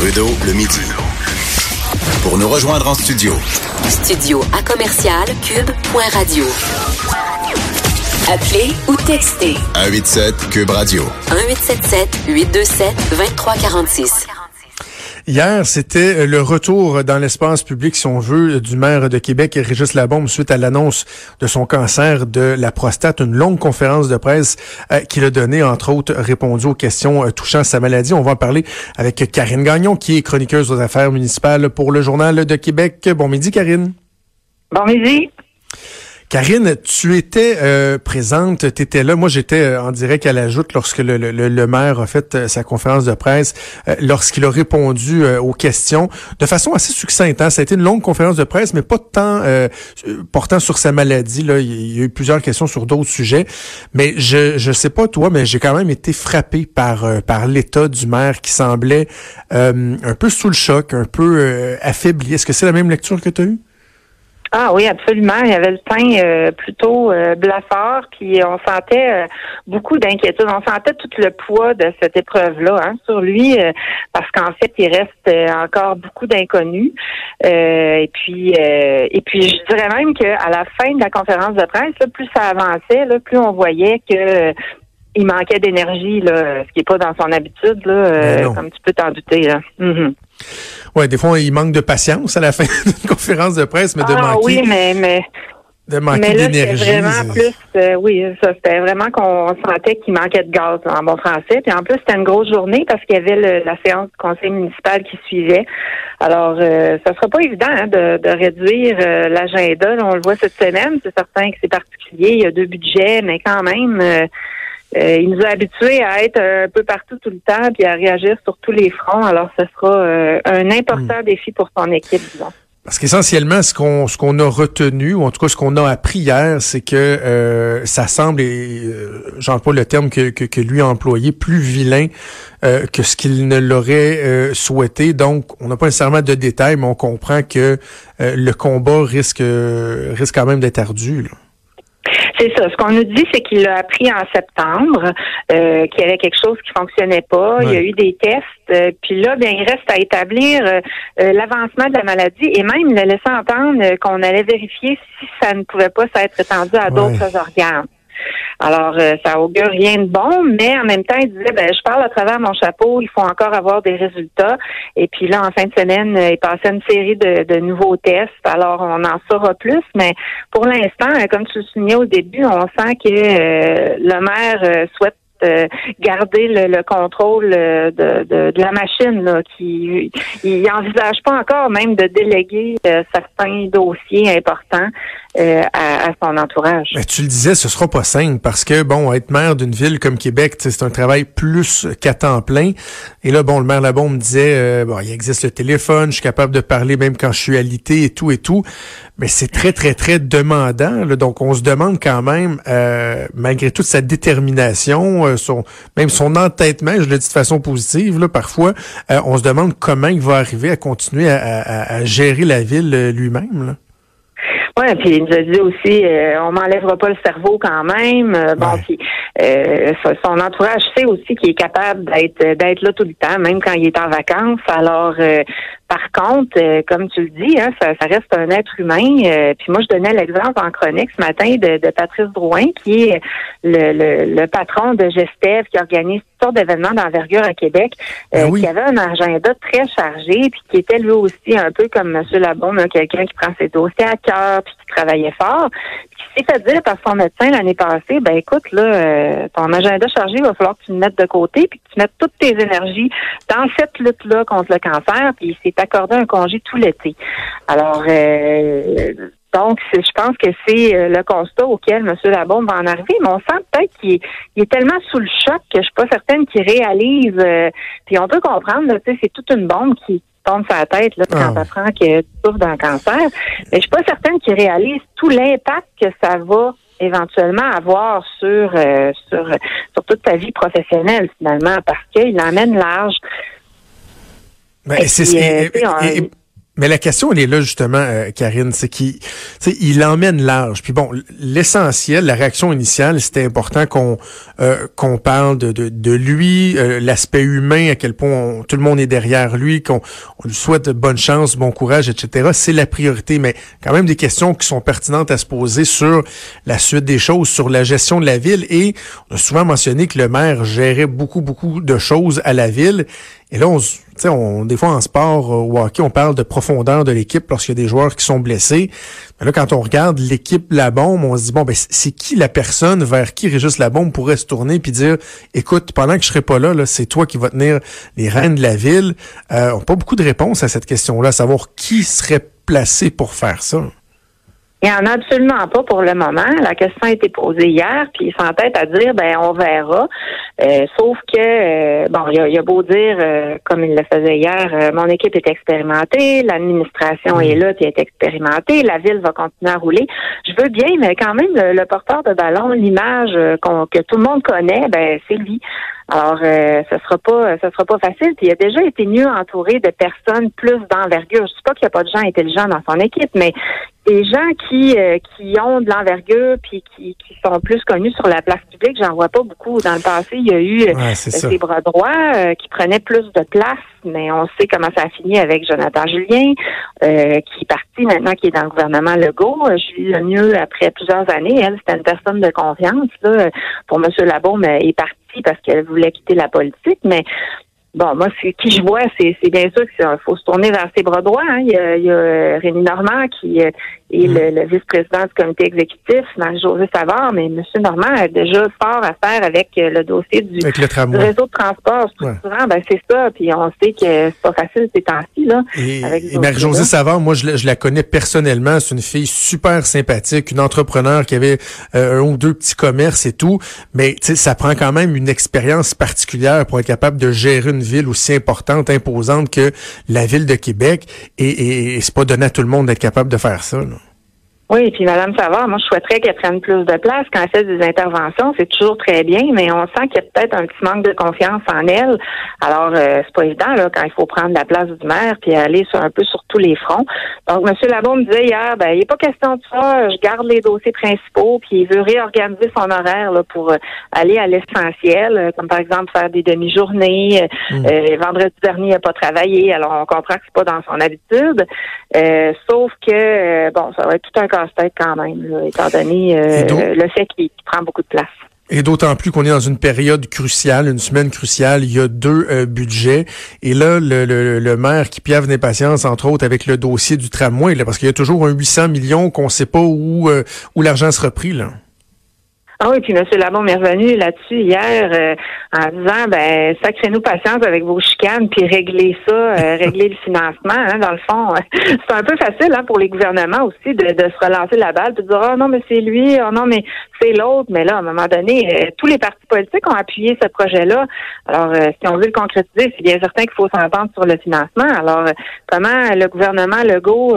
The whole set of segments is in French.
Trudeau, le midi. Pour nous rejoindre en studio. Studio à commercial cube.radio. Appelez ou textez 187 Cube Radio. 1877 827 2346. Hier, c'était le retour dans l'espace public, si on veut, du maire de Québec, Régis Labombe, suite à l'annonce de son cancer de la prostate. Une longue conférence de presse euh, qu'il a donnée, entre autres, répondu aux questions euh, touchant sa maladie. On va en parler avec Karine Gagnon, qui est chroniqueuse aux affaires municipales pour le Journal de Québec. Bon midi, Karine. Bon midi. Karine, tu étais euh, présente, tu étais là. Moi, j'étais euh, en direct à la joute lorsque le, le, le, maire a fait euh, sa conférence de presse, lorsqu'il a répondu aux questions de façon assez succincte. Hein. Ça a été une longue conférence de presse, mais pas tant portant sur sa maladie. Là. Il y a eu plusieurs questions sur d'autres sujets. Mais je je sais pas toi, mais j'ai quand même été frappé par par l'état du maire qui semblait un peu sous le choc, un peu affaibli. Est-ce que c'est la même lecture que tu as eue? Ah oui, absolument. Il y avait le teint euh, plutôt euh, puis on sentait euh, beaucoup d'inquiétude. On sentait tout le poids de cette épreuve-là hein, sur lui, euh, parce qu'en fait, il reste encore beaucoup d'inconnus. et puis, et puis, je dirais même qu'à la fin de la conférence de presse, plus ça avançait, là, plus on voyait que il manquait d'énergie, là, ce qui n'est pas dans son habitude, là, comme tu peux t'en douter. Là. Mm-hmm. Ouais, des fois, il manque de patience à la fin d'une conférence de presse, mais de ah, manquer. oui, mais, mais, de manquer d'énergie. vraiment plus, euh, oui, ça, c'était vraiment qu'on sentait qu'il manquait de gaz en bon français. Puis en plus, c'était une grosse journée parce qu'il y avait la séance du conseil municipal qui suivait. Alors, euh, ça sera pas évident hein, de, de, réduire euh, l'agenda. On le voit cette semaine. C'est certain que c'est particulier. Il y a deux budgets, mais quand même. Euh, euh, il nous a habitués à être un peu partout tout le temps puis à réagir sur tous les fronts. Alors, ce sera euh, un important hmm. défi pour son équipe, disons. Parce qu'essentiellement, ce qu'on ce qu'on a retenu, ou en tout cas ce qu'on a appris hier, c'est que euh, ça semble, et j'emploie le terme que, que, que, lui a employé, plus vilain que ce qu'il ne l'aurait souhaité. Donc, on n'a pas nécessairement de détails, mais on comprend que le combat risque risque quand même d'être ardu. Là. C'est ça. Ce qu'on nous dit, c'est qu'il a appris en septembre euh, qu'il y avait quelque chose qui fonctionnait pas. Il y a eu des tests. Euh, puis là, bien, il reste à établir euh, l'avancement de la maladie et même il a laissé entendre qu'on allait vérifier si ça ne pouvait pas s'être étendu à d'autres organes. Alors, euh, ça augure rien de bon, mais en même temps, il disait, ben, je parle à travers mon chapeau, il faut encore avoir des résultats. Et puis là, en fin de semaine, il passait une série de, nouveaux tests. Alors, on en saura plus, mais pour l'instant, comme tu le soulignais au début, on sent que euh, le maire euh, souhaite garder le, contrôle de, de, la machine. Là, qui il n'envisage pas encore même de déléguer certains dossiers importants euh, à, son entourage. Tu le disais, ce sera pas simple parce que bon, être maire d'une ville comme Québec, c'est un travail plus qu'à temps plein. Et là, bon, le maire Labon me disait, euh, bon, il existe le téléphone, je suis capable de parler même quand je suis alité et tout et tout. Mais c'est très très très demandant. Là, donc, on se demande quand même, euh, malgré toute sa détermination, son même son entêtement, je le dis de façon positive, là, parfois, on se demande comment il va arriver à continuer à, à, à gérer la ville lui-même. Oui, puis il nous a dit aussi, euh, on m'enlèvera pas le cerveau quand même. Euh, bon, puis euh, son entourage sait aussi qu'il est capable d'être d'être là tout le temps, même quand il est en vacances. Alors, par contre, euh, comme tu le dis, hein, ça, reste un être humain. Euh, puis moi, je donnais l'exemple en chronique ce matin de, Patrice Drouin, qui est le, patron de Gestev, qui organise d'événements d'envergure à Québec, euh, ben qui avait un agenda très chargé, puis qui était lui aussi un peu comme M. Labaume, quelqu'un qui prend ses dossiers à cœur, puis qui travaillait fort. Puis qui s'est fait dire par son médecin l'année passée, ben écoute, là, ton agenda chargé, il va falloir que tu le mettes de côté, puis que tu mettes toutes tes énergies dans cette lutte-là contre le cancer, puis c'est accordé un congé tout l'été. Alors, euh, Donc, je pense que c'est euh, le constat auquel M. Labombe va en arriver, mais on sent peut-être qu'il est, tellement sous le choc que je suis pas certaine qu'il réalise. Euh, puis on peut comprendre, tu sais, c'est toute une bombe qui tombe sur la tête là, quand ah. apprend que tu souffres d'un cancer. Mais je suis pas certaine qu'il réalise tout l'impact que ça va éventuellement avoir sur, euh, sur, sur toute ta vie professionnelle, finalement, parce qu'il emmène large. Ben, c'est, mais la question, elle est là justement, euh, Karine, c'est qu'il il emmène large. Puis bon, l'essentiel, la réaction initiale, c'était important qu'on euh, qu'on parle de, de, de lui, euh, l'aspect humain, à quel point tout le monde est derrière lui, qu'on on lui souhaite bonne chance, bon courage, etc. C'est la priorité, mais quand même des questions qui sont pertinentes à se poser sur la suite des choses, sur la gestion de la ville. Et on a souvent mentionné que le maire gérait beaucoup, beaucoup de choses à la ville. Et là, on, on, des fois en sport ou hockey, on parle de profondeur de l'équipe lorsqu'il y a des joueurs qui sont blessés. Mais là, quand on regarde l'équipe La Bombe, on se dit, bon, ben, c'est qui la personne vers qui Régis La Bombe pourrait se tourner puis dire, écoute, pendant que je serai pas là, là c'est toi qui vas tenir les rênes de la ville? Euh, on n'a pas beaucoup de réponses à cette question-là, savoir qui serait placé pour faire ça. Il n'y en a absolument pas pour le moment. La question a été posée hier, puis il s'entête à dire, ben on verra. Euh, sauf que, euh, bon, il a, a, beau dire, euh, comme il le faisait hier, mon équipe est expérimentée, l'administration est là, puis est expérimentée, la ville va continuer à rouler. Je veux bien, mais quand même, le, porteur de ballon, l'image que tout le monde connaît, ben c'est lui. Alors, euh, ce sera pas, ce sera pas facile. Puis il a déjà été mieux entouré de personnes plus d'envergure. Je sais pas qu'il n'y a pas de gens intelligents dans son équipe, mais des gens qui euh, qui ont de l'envergure puis qui, qui sont plus connus sur la place publique, j'en vois pas beaucoup. Dans le passé, il y a eu euh, bras droits euh, qui prenaient plus de place, mais on sait comment ça a fini avec Jonathan Julien, qui est parti maintenant, qui est dans le gouvernement Legault. Julie mieux après plusieurs années, elle, c'était une personne de confiance. Là, pour M. Labaume, elle est partie parce qu'elle voulait quitter la politique, mais Bon, moi, c'est qui je vois, c'est, bien sûr qu'il faut se tourner vers ses bras droits. Hein. Il, y a, il y a Rémi Normand qui, et mm. le, vice-président du comité exécutif, Marie-Josée Savard, mais M. Normand a déjà fort à faire avec euh, le dossier du, réseau de transport structurant. Ben, c'est ça, puis on sait que c'est pas facile ces temps-ci. Là, et, Marie-Josée Savard, moi, je, la connais personnellement. C'est une fille super sympathique, une entrepreneur qui avait euh, un ou deux petits commerces et tout, mais ça prend quand même une expérience particulière pour être capable de gérer une ville aussi importante, imposante que la ville de Québec, et, et, c'est pas donné à tout le monde d'être capable de faire ça. Là. Oui, puis Madame Savard, moi je souhaiterais qu'elle prenne plus de place quand elle fait des interventions. C'est toujours très bien, mais on sent qu'il y a peut-être un petit manque de confiance en elle. Alors euh, c'est pas évident là quand il faut prendre la place du maire puis aller sur un peu sur tous les fronts. Donc Monsieur Labon me disait hier, ben il n'est pas question de ça. Je garde les dossiers principaux puis il veut réorganiser son horaire là, pour euh, aller à l'essentiel, euh, comme par exemple faire des demi-journées. Mmh. vendredi dernier, il n'a pas travaillé, alors on comprend que c'est pas dans son habitude. sauf que bon, ça va être tout un casse-tête quand même, étant donné euh, le fait qu'il prend beaucoup de place. Et d'autant plus qu'on est dans une période cruciale, une semaine cruciale. Il y a deux euh, budgets. Et là, le, le, maire qui piave d'impatience, entre autres, avec le dossier du tramway, là, parce qu'il y a toujours un 800 millions qu'on ne sait pas où, euh, où l'argent sera pris. Là. Ah oui, puis M. Labon est revenu là-dessus hier euh, en disant ben sacrez-nous patience avec vos chicanes puis régler ça, euh, régler le financement. Hein, dans le fond, c'est un peu facile hein, pour les gouvernements aussi de, de se relancer la balle de dire oh non mais c'est lui, oh non mais c'est l'autre. Mais là, à un moment donné, euh, tous les partis politiques ont appuyé ce projet-là. Alors, si on veut le concrétiser, c'est bien certain qu'il faut s'entendre sur le financement. Alors, comment le gouvernement Legault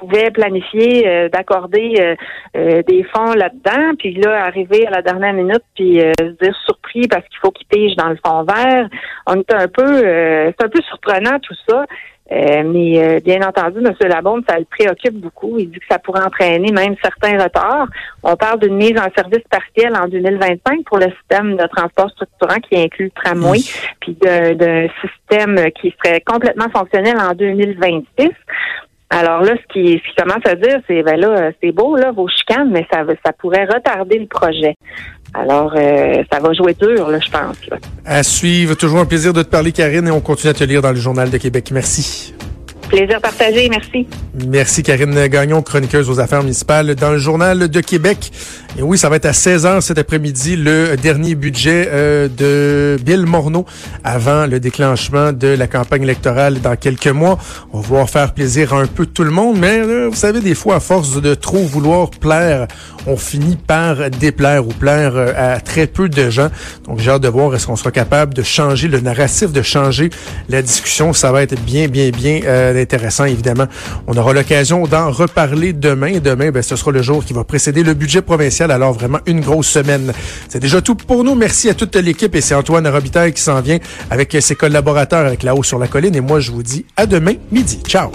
pouvait planifier d'accorder des fonds là-dedans, puis là arriver à la dernière minute puis euh, se dire surpris parce qu'il faut qu'il pige dans le fond vert. On est un peu, euh, c'est un peu surprenant tout ça. Euh, mais bien entendu, M. Labonde, ça le préoccupe beaucoup. Il dit que ça pourrait entraîner même certains retards. On parle d'une mise en service partielle en 2025 pour le système de transport structurant qui inclut le tramway, puis d'un système qui serait complètement fonctionnel en 2026. Alors là, ce qui, commence à dire, c'est ben là, c'est beau là vos chicanes, mais ça ça pourrait retarder le projet. Alors, euh, ça va jouer dur, là, je pense. À suivre. Toujours un plaisir de te parler, Karine, et on continue à te lire dans le Journal de Québec. Merci. Plaisir partagé, merci. Merci Karine Gagnon, chroniqueuse aux affaires municipales dans le journal de Québec. Et oui, ça va être à 16h cet après-midi le dernier budget euh, de Bill Morneau avant le déclenchement de la campagne électorale dans quelques mois. On va vouloir faire plaisir à un peu tout le monde, mais euh, vous savez, des fois, à force de trop vouloir plaire, on finit par déplaire ou plaire euh, à très peu de gens. Donc j'ai hâte de voir est-ce qu'on sera capable de changer le narratif, de changer la discussion. Ça va être bien, bien, bien intéressant, évidemment. On aura l'occasion d'en reparler demain. Demain, ben, ce sera le jour qui va précéder le budget provincial. Alors vraiment une grosse semaine. C'est déjà tout pour nous. Merci à toute l'équipe et c'est Antoine Robitaille qui s'en vient avec ses collaborateurs avec La Haut sur la Colline. Et moi, je vous dis à demain midi. Ciao!